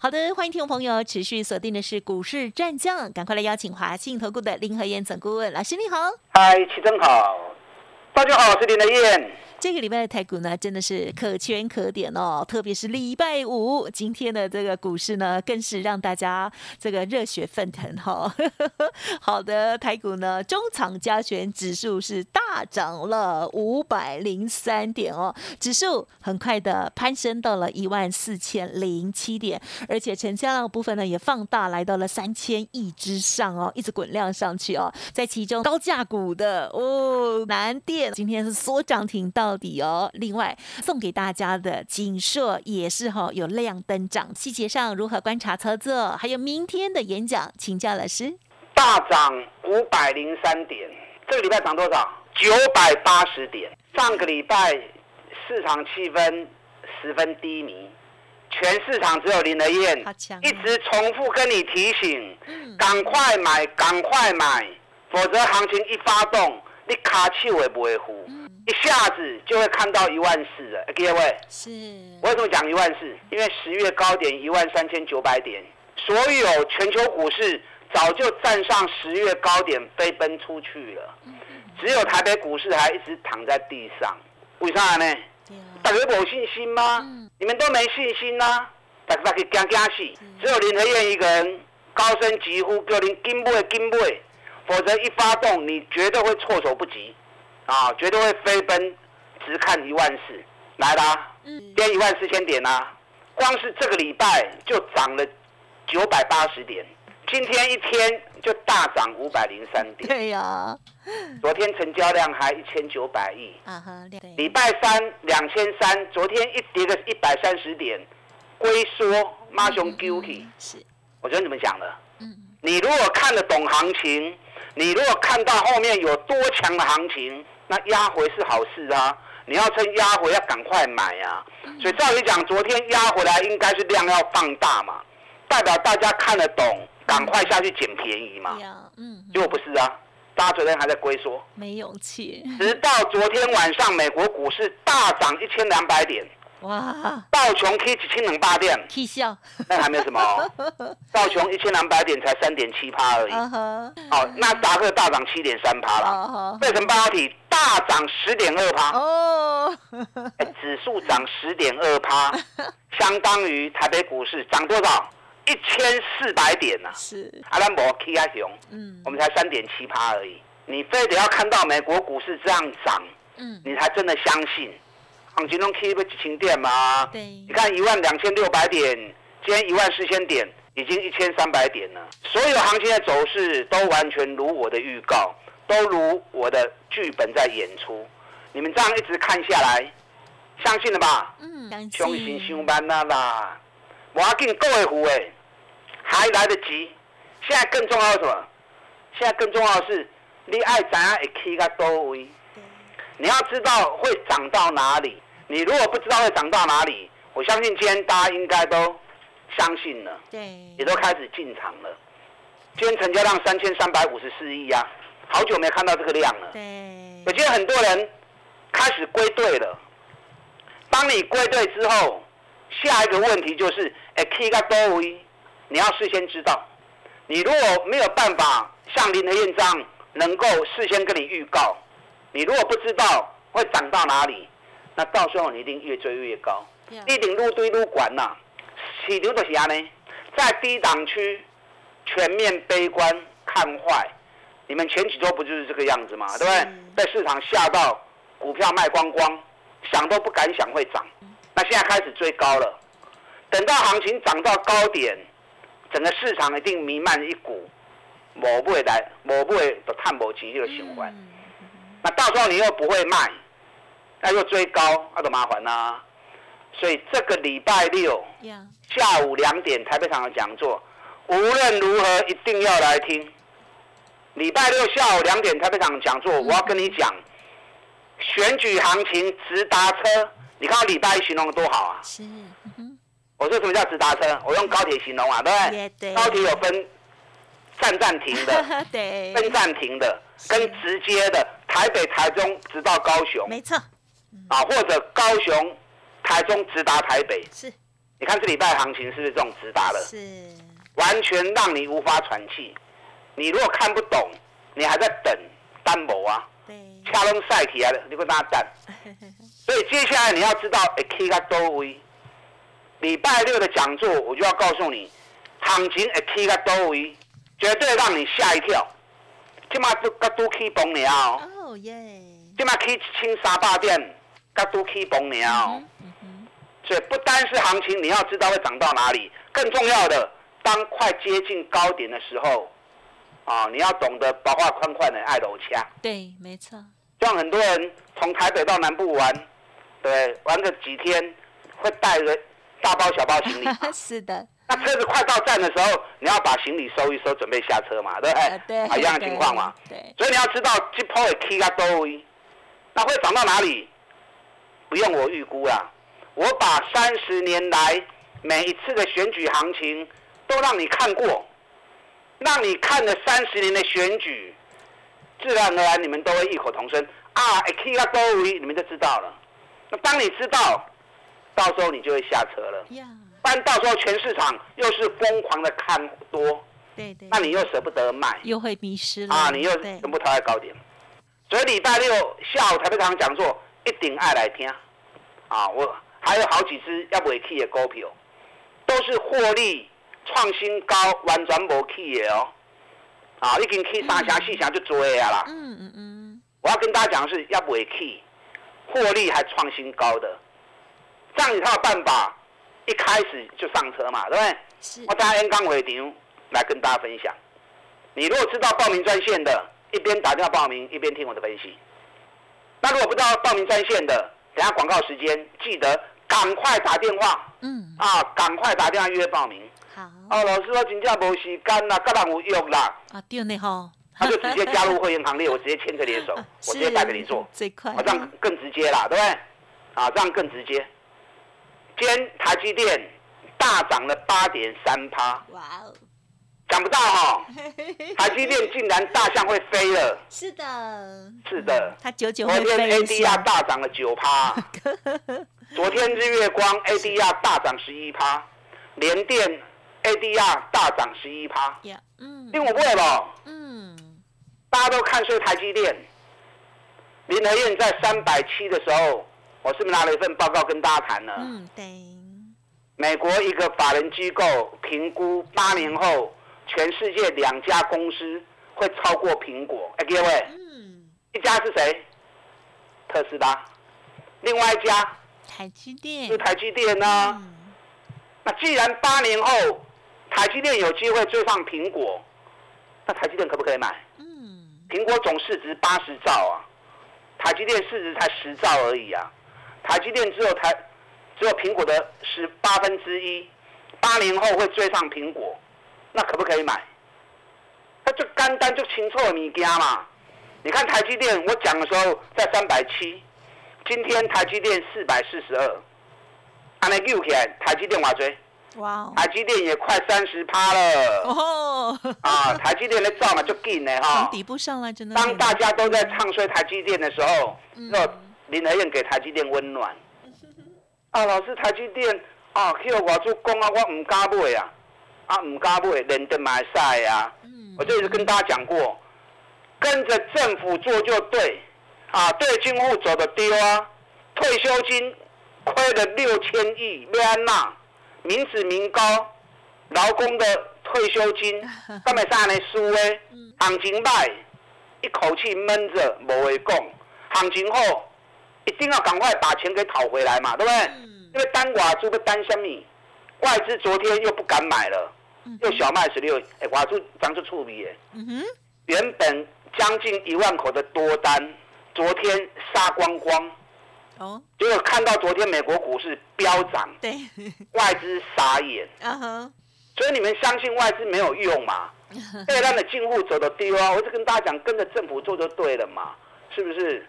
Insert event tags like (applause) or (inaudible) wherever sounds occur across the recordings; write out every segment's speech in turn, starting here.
好的，欢迎听众朋友持续锁定的是股市战将，赶快来邀请华信投顾的林和燕总顾问老师，你好。嗨，齐真好，大家好，我是林和燕。这个礼拜的台股呢，真的是可圈可点哦，特别是礼拜五，今天的这个股市呢，更是让大家这个热血沸腾哈。(laughs) 好的，台股呢，中长加权指数是大涨了五百零三点哦，指数很快的攀升到了一万四千零七点，而且成交量部分呢也放大来到了三千亿之上哦，一直滚量上去哦，在其中高价股的哦，南电今天是缩涨停到。到底哦，另外送给大家的锦硕也是哈有亮灯涨，细节上如何观察操作？还有明天的演讲，请教老师。大涨五百零三点，这个礼拜涨多少？九百八十点。上个礼拜市场气氛十分低迷，全市场只有林德燕一直重复跟你提醒，赶快买，赶快买，否则行情一发动，你卡气也不会呼。一下子就会看到一万四了，各位。是。为什么讲一万四？因为十月高点一万三千九百点，所有全球股市早就站上十月高点飞奔出去了，只有台北股市还一直躺在地上。为啥呢？大家有信心吗？你们都没信心呐，大家可以惊惊死。只有林和燕一个人高声疾呼，叫您跟不跟不，否则一发动，你绝对会措手不及。啊，绝对会飞奔，直看一万四，来啦，跌一万四千点啦，光是这个礼拜就涨了九百八十点，今天一天就大涨五百零三点。对呀，昨天成交量还一千九百亿。啊哈，礼拜三两千三，昨天一跌个一百三十点，龟缩，妈熊 guilty。是，我跟你们讲了，嗯，你如果看得懂行情，你如果看到后面有多强的行情。那压回是好事啊！你要趁压回要赶快买啊！所以照理讲，昨天压回来应该是量要放大嘛，代表大家看得懂，赶快下去捡便宜嘛。嗯，结果不是啊，大家昨天还在龟缩，没勇气。直到昨天晚上，美国股市大涨一千两百点。哇！道琼 K 一千两百点，气笑，那还没有什么。(laughs) 道琼一千两百点才三点七趴而已。哦，那达克大涨七点三趴了。费城半导体大涨十点二趴。哦。指数涨十点二趴，(laughs) 相当于台北股市涨多少？一千四百点呐。是。阿兰博 K 阿雄，嗯，我们才三点七趴而已。你非得要看到美国股市这样涨，嗯，你才真的相信。行情中 keep 不几千点吗？对，你看一万两千六百点，今天一万四千点，已经一千三百点了。所有行情的走势都完全如我的预告，都如我的剧本在演出。你们这样一直看下来，相信了吧？嗯，相信。相信上班啦啦，我要给你各位胡哎，还来得及。现在更重要什么？现在更重要的是，你爱怎样会起个多位？你要知道会涨到哪里。你如果不知道会涨到哪里，我相信今天大家应该都相信了，对，也都开始进场了。今天成交量三千三百五十四亿啊，好久没看到这个量了。对，我觉得很多人开始归队了。当你归队之后，下一个问题就是，哎，K 个多位，你要事先知道。你如果没有办法像林和燕这样能够事先跟你预告，你如果不知道会涨到哪里。那到时候你一定越追越高，一定路堆路管呐。起牛的啥呢？在低档区全面悲观看坏，你们前几周不就是这个样子嘛？对不对？被市场吓到，股票卖光光，想都不敢想会涨。那现在开始追高了，等到行情涨到高点，整个市场一定弥漫一股某不会来某不会的探某情绪的循环。那到时候你又不会卖。那又追高，那多麻烦呐！所以这个礼拜六下午两点台北场的讲座，无论如何一定要来听。礼拜六下午两点台北场讲座，我要跟你讲选举行情直达车。你看礼拜一形容的多好啊！是。我说什么叫直达车？我用高铁形容啊，对不对？对。高铁有分站站停的，(laughs) 对，分站停的，跟直接的，台北、台中直到高雄。没错。啊，或者高雄、台中直达台北。是。你看这礼拜行情是不是这种直达的？是。完全让你无法喘气。你如果看不懂，你还在等单某啊？对。掐拢赛起来了，你会拿蛋。(laughs) 所以接下来你要知道，K 个多位。礼拜六的讲座，我就要告诉你，行情 K 个多位，绝对让你吓一跳。今嘛都个都起崩了。哦耶。今嘛起清三百点，个都起崩了。所以不单是行情，你要知道会涨到哪里，更重要的，当快接近高点的时候，啊，你要懂得把话宽宽的爱楼掐。对，没错。像很多人从台北到南部玩，对，玩个几天，会带个大包小包行李。是的。那车子快到站的时候，你要把行李收一收，准备下车嘛，对不对？对。啊，一样的情况嘛。对。所以你要知道，这波的 K 加多位，那会涨到哪里？不用我预估啦。我把三十年来每一次的选举行情都让你看过，让你看了三十年的选举，自然而然你们都会异口同声啊，K 加多维，你们就知道了。那当你知道，到时候你就会下车了。不然到时候全市场又是疯狂的看多，对对，那你又舍不得卖，又会迷失了啊，你又全部套在高点。所以礼拜六下午台北场讲座一定爱来听啊，我。还有好几只要未起的股票，都是获利创新高，完全无起的哦。啊，已经起三成四成就追啊啦。嗯嗯嗯。我要跟大家讲的是，要未起，获利还创新高的，这样一套办法，一开始就上车嘛，对不对？是。我在 N 刚尾场来跟大家分享。你如果知道报名专线的，一边打电话报名，一边听我的分析。那如果不知道报名专线的，等下广告时间，记得赶快打电话。嗯。啊，赶快打电话约报名。好。哦，老师，我真正无时间啦，跟人有约啦。啊，对呢哈。他就直接加入会员行列，我直接牵着你的手，我直接带着你做。最快。这样更直接啦，对不对？啊，这样更直接。今天台积电大涨了八点三趴。哇哦。想不到哈，(laughs) 台积电竟然大象会飞了。是的，是的。它九九会飞 ADR 大涨了九趴。(laughs) 昨天日月光 ADR 大涨十一趴，联电 ADR 大涨十一趴。嗯。因为我不会吧？嗯。大家都看衰台积电。林和燕在三百七的时候，我是不是拿了一份报告跟大家谈了？嗯，对。美国一个法人机构评估八年后。全世界两家公司会超过苹果，哎，各位，嗯，一家是谁？特斯拉，另外一家台积电，是台积电呢。那既然八年后台积电有机会追上苹果，那台积电可不可以买？嗯，苹果总市值八十兆啊，台积电市值才十兆而已啊，台积电只有台只有苹果的十八分之一，八年后会追上苹果。那可不可以买？那就单单就清楚的物件嘛。你看台积电，我讲的时候在三百七，今天台积电四百四十二，安尼溜起来，台积电话追，哇！台积电也快三十趴了。哦。啊，台积电的造嘛就紧的哈。底部上来真的。当大家都在唱衰台积电的时候，那林和燕给台积电温暖。啊，老师，台积电啊，去我外祖讲啊，我唔敢买啊。啊，唔加不会认得买晒呀！我就一直跟大家讲过，跟着政府做就对，啊，对金户走的丢啊，退休金亏了六千亿，没安娜，民脂民膏，劳工的退休金，(laughs) 干咪啥呢输诶？行情歹，一口气闷着，无话讲，行情好，一定要赶快把钱给讨回来嘛，对不对？因为单寡租个单什么？外资昨天又不敢买了。又小麦十六，哎，挖出涨出触笔耶。嗯哼，原本将近一万口的多单，昨天杀光光。哦，结果看到昨天美国股市飙涨，对，(laughs) 外资傻眼。(laughs) 嗯哼，所以你们相信外资没有用嘛？(laughs) 对，让的进户走的低啊！我就跟大家讲，跟着政府做就对了嘛，是不是？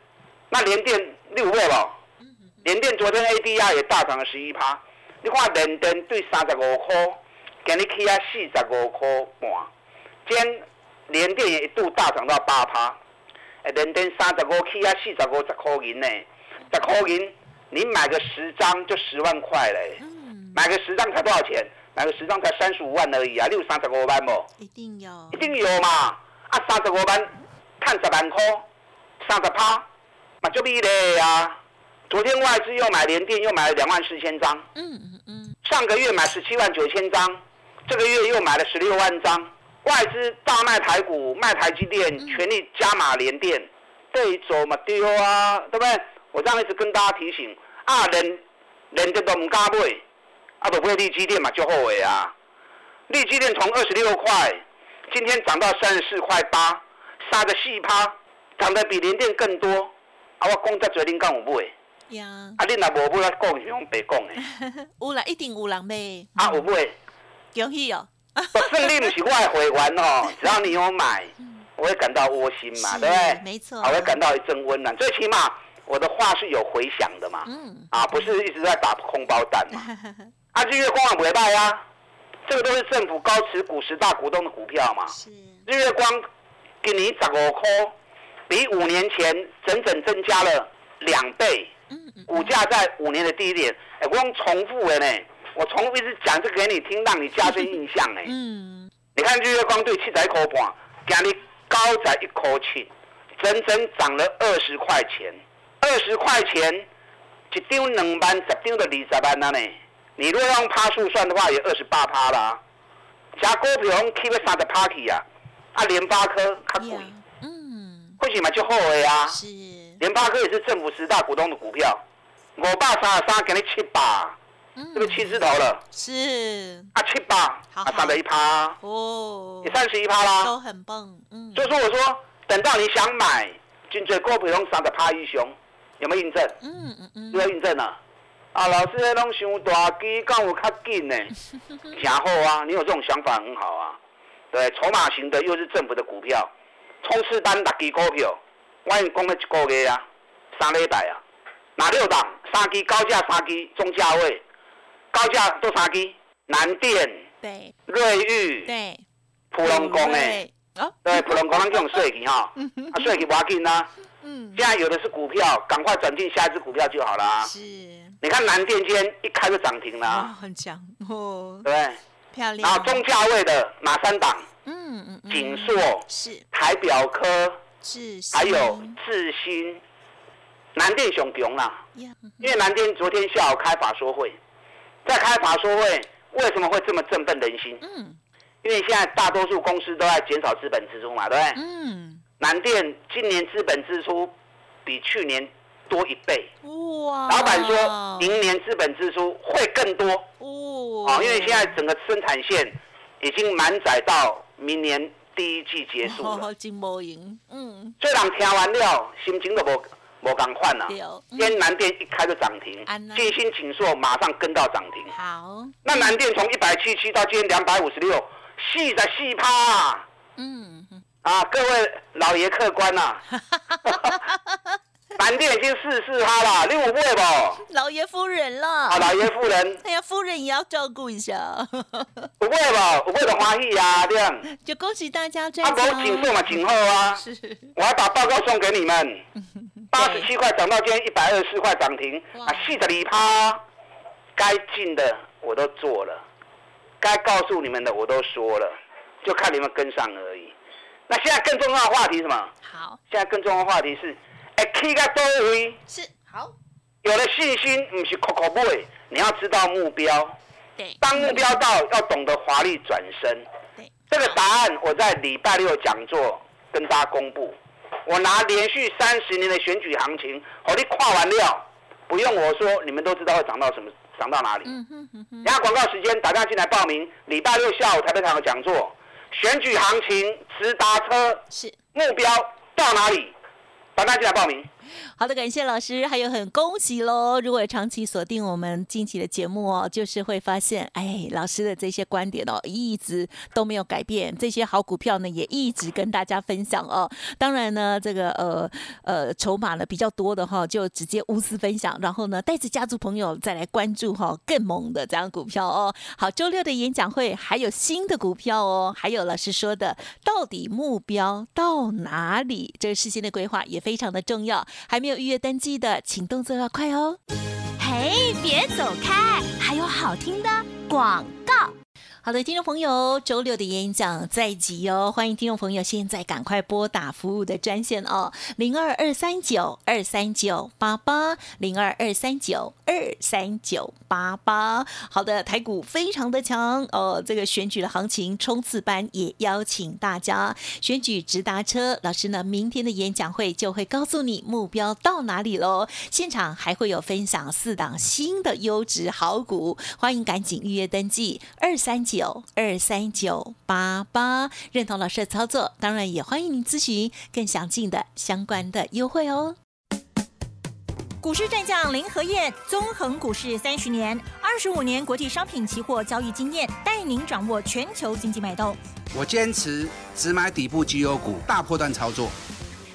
那联电六倍了，联电昨天 ADR 也大涨了十一趴。你看联电对三十五块，今日起啊四十五块半，今天联电也一度大涨到八趴。哎，联电三十五起啊四十五十块银呢，十块银你买个十张就十万块嘞，买个十张才多少钱？买个十张才三十五万而已啊！你有三十五万不？一定有，一定有嘛！啊，三十五万，看十万块，三十趴，嘛就厉害啊！昨天外资又买联电，又买了两万四千张。嗯嗯嗯。上个月买十七万九千张，这个月又买了十六万张。外资大卖台股，卖台积电，全力加码联电，对走嘛丢啊，对不对？我这样一直跟大家提醒啊，联联电都唔敢买。啊，不会利基电嘛，就后悔啊！利基电从二十六块，今天涨到三十四块八，杀个细趴，涨得比联电更多。啊，我讲在嘴里讲有买。呀。啊，你若无买，我讲是用白讲的。(laughs) 有啦，一定有人买。啊，有买。恭喜哦！不是你不是我的会员哦，(laughs) 只要你有买，我会感到窝心嘛，对不对？没错。我会感到一阵温暖，最起码我的话是有回响的嘛。嗯。啊，不是一直在打空包弹嘛。(laughs) 啊，日月光也不会败啊，这个都是政府高持股十大股东的股票嘛。是。日月光给你十五块，比五年前整整增加了两倍。嗯嗯。股价在五年的低点，哎，我用重复的呢，我重复一直讲这个给你听，让你加深印象呢。嗯。你看日月光对七十一块半，今日高在一块七，整整涨了二十块钱。二十块钱，一张两万，十张就二十万了呢。你如果用趴数算的话，也二十八趴啦。加股票用 keep 三十趴起啊，啊联发科较贵，嗯，或许嘛就后悔啊。是。联发科也是政府十大股东的股票，五百三十三给你七八，这个七字头了。是。啊七八，啊三十一趴。哦。也三十一趴啦。都很棒，嗯。所以说我说，等到你想买，进最股票用三十趴一熊，有没有印证？嗯嗯嗯。有没有印证呢？啊，老师，那拢想大机，讲有较紧呢，(laughs) 真好啊！你有这种想法很好啊。对，筹码型的又是政府的股票，冲刺单六支股票，我已经讲了一个月啊，三礼拜啊，哪六档？三支高价，三支中价位，高价都三支，南电，对，瑞昱，对，普隆宫诶，对，普隆宫咱用税去哈，啊税去要紧呐。嗯，现在有的是股票，赶快转进下一只股票就好了。是，你看南电今天一开就涨停了，很强。哦，对，漂亮。然后中价位的哪三档？嗯嗯嗯，锦硕是，台表科是，还有智新，南电雄雄啦。因为南电昨天下午开法说会，在开法说会为什么会这么振奋人心？嗯，因为现在大多数公司都在减少资本支出嘛，对不对？嗯。南电今年资本支出比去年多一倍，哇！老板说明年资本支出会更多，哇！哦，因为现在整个生产线已经满载到明年第一季结束了。嗯。虽然听完了，心情都无无共款了。今天南电一开就涨停，金星锦硕马上跟到涨停。好。那南电从一百七七到今天两百五十六，细在细趴。嗯。啊，各位老爷客官呐，(laughs) 南电已经四四趴了，你有买不？老爷夫人了。啊，老爷夫人。哎呀，夫人也要照顾一下。(laughs) 有买不？有买就欢喜呀，这样。就恭喜大家赚。啊，我锦硕嘛，锦厚啊。是。我还把报告送给你们。(laughs) 八十七块涨到今天一百二十四块涨停，啊，细的里趴。该进的我都做了，该告诉你们的我都说了，就看你们跟上而已。那现在更重要的话题是什么？好，现在更重要的话题是，哎，K 个多位？是。好，有了信心，不是口口不会，你要知道目标，对，当目标到，要懂得华丽转身，对，这个答案我在礼拜六讲座跟大家公布，我拿连续三十年的选举行情，我你跨完料，不用我说，你们都知道会涨到什么，涨到哪里。嗯哼哼哼。然后广告时间，打电话进来报名，礼拜六下午台北场的讲座。选举行情直达车是目标到哪里？大家进来报名。好的，感谢老师，还有很恭喜喽！如果长期锁定我们近期的节目哦，就是会发现，哎，老师的这些观点哦，一直都没有改变。这些好股票呢，也一直跟大家分享哦。当然呢，这个呃呃筹码呢比较多的哈，就直接无私分享，然后呢带着家族朋友再来关注哈更猛的这样股票哦。好，周六的演讲会还有新的股票哦，还有老师说的，到底目标到哪里？这个事先的规划也非常的重要。还没有预约登记的，请动作要快哦！嘿，别走开，还有好听的广告。好的，听众朋友，周六的演讲在即哦，欢迎听众朋友现在赶快拨打服务的专线哦，零二二三九二三九八八，零二二三九二三九八八。好的，台股非常的强哦，这个选举的行情冲刺班也邀请大家选举直达车，老师呢明天的演讲会就会告诉你目标到哪里喽，现场还会有分享四档新的优质好股，欢迎赶紧预约登记二三九。九二三九八八，认同老师的操作，当然也欢迎您咨询更详尽的相关的优惠哦。股市战将林和燕，纵横股市三十年，二十五年国际商品期货交易经验，带您掌握全球经济脉动。我坚持只买底部绩优股，大波段操作。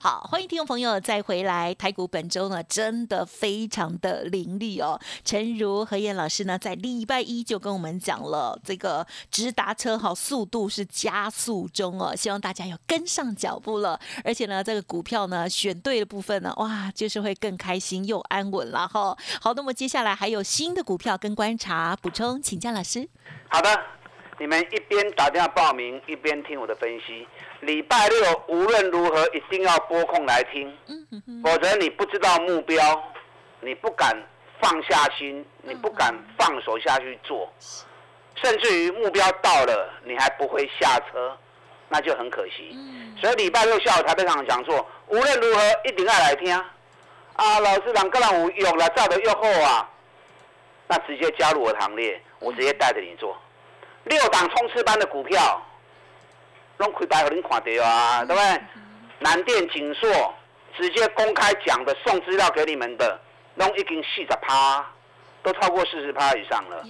好，欢迎听众朋友再回来。台股本周呢，真的非常的凌厉哦。陈如何燕老师呢，在礼拜一就跟我们讲了，这个直达车哈，速度是加速中哦，希望大家要跟上脚步了。而且呢，这个股票呢，选对的部分呢，哇，就是会更开心又安稳了哈。好，那么接下来还有新的股票跟观察补充，请教老师。好的，你们一边打电话报名，一边听我的分析。礼拜六无论如何一定要拨空来听，否则你不知道目标，你不敢放下心，你不敢放手下去做，甚至于目标到了你还不会下车，那就很可惜。所以礼拜六下午台北场讲座，无论如何一定要来听。啊，老师两个人有用了，照的又厚啊，那直接加入我的行列，我直接带着你做六档冲刺班的股票。拢开白给您看到啊，对不对？南电、锦硕直接公开讲的，送资料给你们的，拢已经四十趴，都超过四十趴以上了。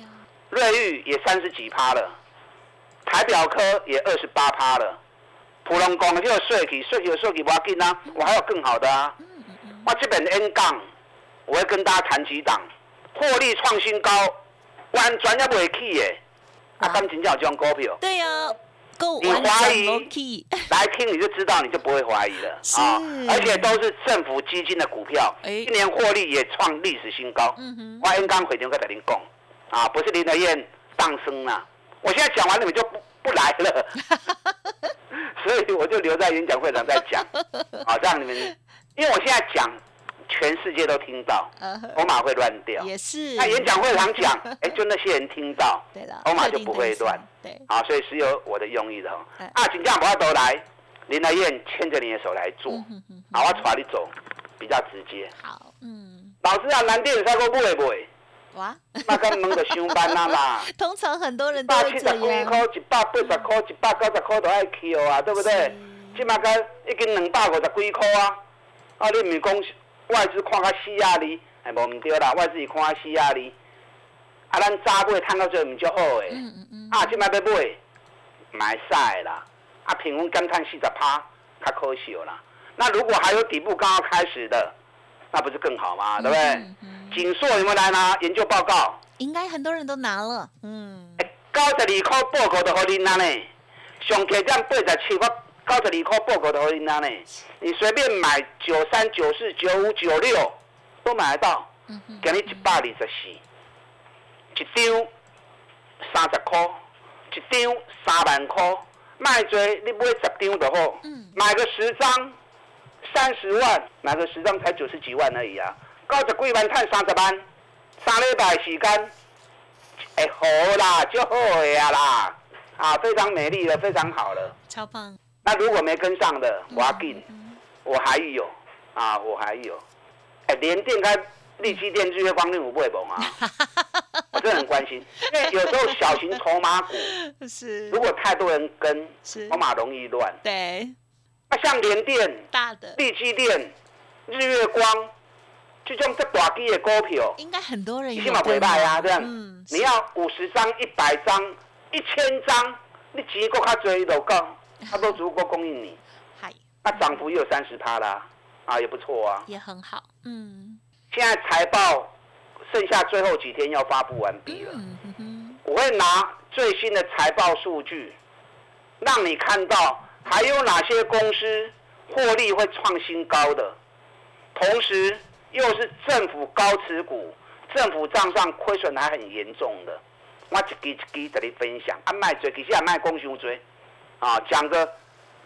瑞玉也三十几趴了，台表科也二十八趴了。普隆讲的就税起，税起的税起不要紧啊，我还有更好的啊。我这边 N 杠，我会跟大家谈几档，获利创新高，完全也不会起耶。啊，刚请教这种股票。对呀。你怀疑来听你就知道，你就不会怀疑了啊！而且都是政府基金的股票，今年获利也创历史新高。嗯我应刚回电话给您讲啊，不是林德燕上升了。我现在讲完你们就不 (laughs) 不来了，所以我就留在演讲会上再讲啊，让你们，因为我现在讲。全世界都听到，欧马会乱掉。也是。那演讲会常讲，(laughs) 哎，就那些人听到，欧马就不会乱。对。啊，所以是有我的用意的。啊，请假不要都来，林来燕牵着你的手来做，好，我带你走，比较直接。好，嗯。老师啊，南电三个不会不会。哇。那跟门的上班啦嘛。(laughs) 通常很多人都这样。一百七十几块，一百八十块，一百九十块都爱 Q 啊，对不对？起码个已经两百五十几块啊，啊，你唔是讲？外资看较死啊哩，哎，无毋对啦，外资伊看较死啊哩，啊，咱早买趁到最毋足好诶，啊，即摆要买，买晒啦，啊，平均减碳四十趴，较可惜啦。那如果还有底部刚刚开始的，那不是更好吗？对不对？锦硕有没有来拿研究报告？应该很多人都拿了，嗯。九十二块报告都互恁拿呢，上起点八十七，我高十二块报告的回答呢？你随便买九三、九四、九五、九六都买得到，给你一百二十四，一张三十块，一张三万块，卖多你买十张就好，买个十张三十万，买个十张才九十几万而已啊！高十几万赚三十万，三礼拜时间，哎好啦，就好呀啦，啊非常美丽了，非常好了，超棒。那如果没跟上的，我要给，我还有。啊，我还有，哎，连电开立基电日月光电我不会崩啊，(laughs) 我真的很关心，因为有时候小型筹码股 (laughs) 是，如果太多人跟，筹码容易乱。对，那像联电、大的。立基电、日月光，这种这大基的股票，应该很多人起码会卖啊，这样，你要五十张、一百张、一千张，你钱够较多都够。(laughs) 它都足够供应你，嗨，那涨幅也有三十趴啦，啊，也不错啊，也很好，嗯。现在财报剩下最后几天要发布完毕了，我会拿最新的财报数据，让你看到还有哪些公司获利会创新高的，同时又是政府高持股，政府账上亏损还很严重的，我一支一支在你分享，啊，卖追其实也卖公伤追。啊，讲个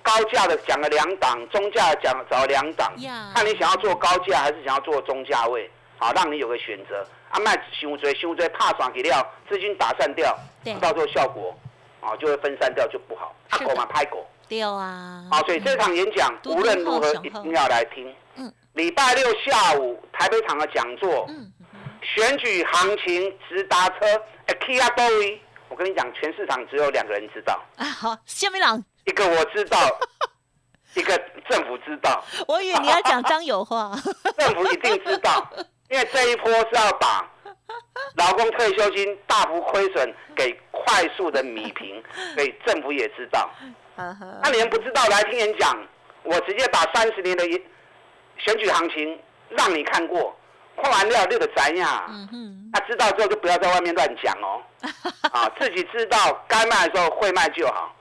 高价的，讲了两档，中价讲找两档，看你想要做高价还是想要做中价位，好，让你有个选择。啊，卖胸椎，胸椎怕爽给料，资金打散掉，到时候效果啊就会分散掉，就不好。拍狗嘛，拍狗。对啊。好，所以这场演讲无论如何一定要来听。嗯。礼拜六下午台北场的讲座，嗯，选举行情直达车，Kia d o 我跟你讲，全市场只有两个人知道啊。好，谢明朗，一个我知道，(laughs) 一个政府知道。我以为你要讲张友化，(laughs) 政府一定知道，因为这一波是要把劳工退休金大幅亏损给快速的米平，(laughs) 所以政府也知道。那你们不知道来听人讲，我直接把三十年的选举行情让你看过。换完料六个宅呀，那知道之后就不要在外面乱讲哦，(laughs) 啊，自己知道该卖的时候会卖就好。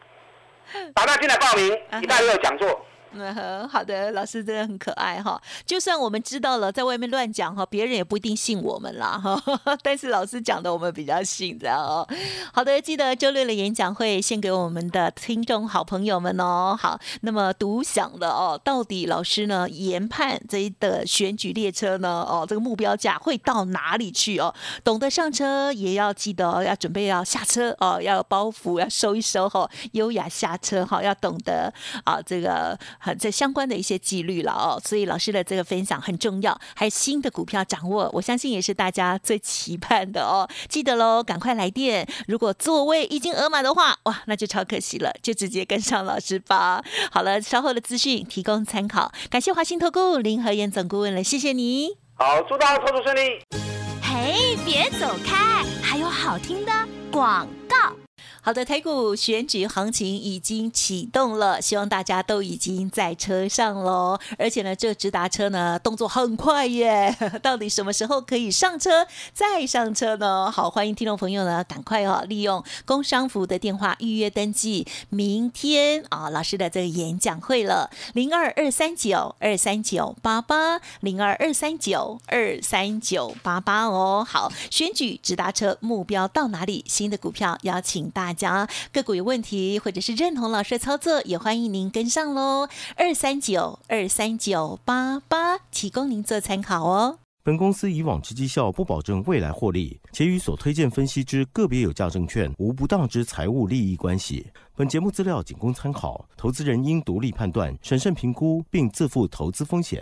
打到进来报名，礼拜六讲座。嗯，(laughs) 好的，老师真的很可爱哈。就算我们知道了，在外面乱讲哈，别人也不一定信我们啦哈。(laughs) 但是老师讲的，我们比较信，这样哦。好的，记得周六的演讲会献给我们的听众好朋友们哦。好，那么独享的哦，到底老师呢研判这一的选举列车呢哦，这个目标价会到哪里去哦？懂得上车，也要记得要准备要下车哦，要包袱要收一收哈，优雅下车哈，要懂得啊这个。很这相关的一些纪律了哦，所以老师的这个分享很重要，还有新的股票掌握，我相信也是大家最期盼的哦。记得喽，赶快来电！如果座位已经额满的话，哇，那就超可惜了，就直接跟上老师吧。好了，稍后的资讯提供参考，感谢华信投顾林和燕总顾问了，谢谢你。好，祝大家操作顺利。嘿，别走开，还有好听的广告。好的，台股选举行情已经启动了，希望大家都已经在车上喽。而且呢，这直达车呢动作很快耶，(laughs) 到底什么时候可以上车再上车呢？好，欢迎听众朋友呢赶快哦，利用工商服的电话预约登记明天啊老师的这个演讲会了，零二二三九二三九八八零二二三九二三九八八哦。好，选举直达车目标到哪里？新的股票邀请大。大家个股有问题，或者是认同老师的操作，也欢迎您跟上喽。二三九二三九八八，提供您做参考哦。本公司以往之绩效不保证未来获利，且与所推荐分析之个别有价证券无不当之财务利益关系。本节目资料仅供参考，投资人应独立判断、审慎评估，并自负投资风险。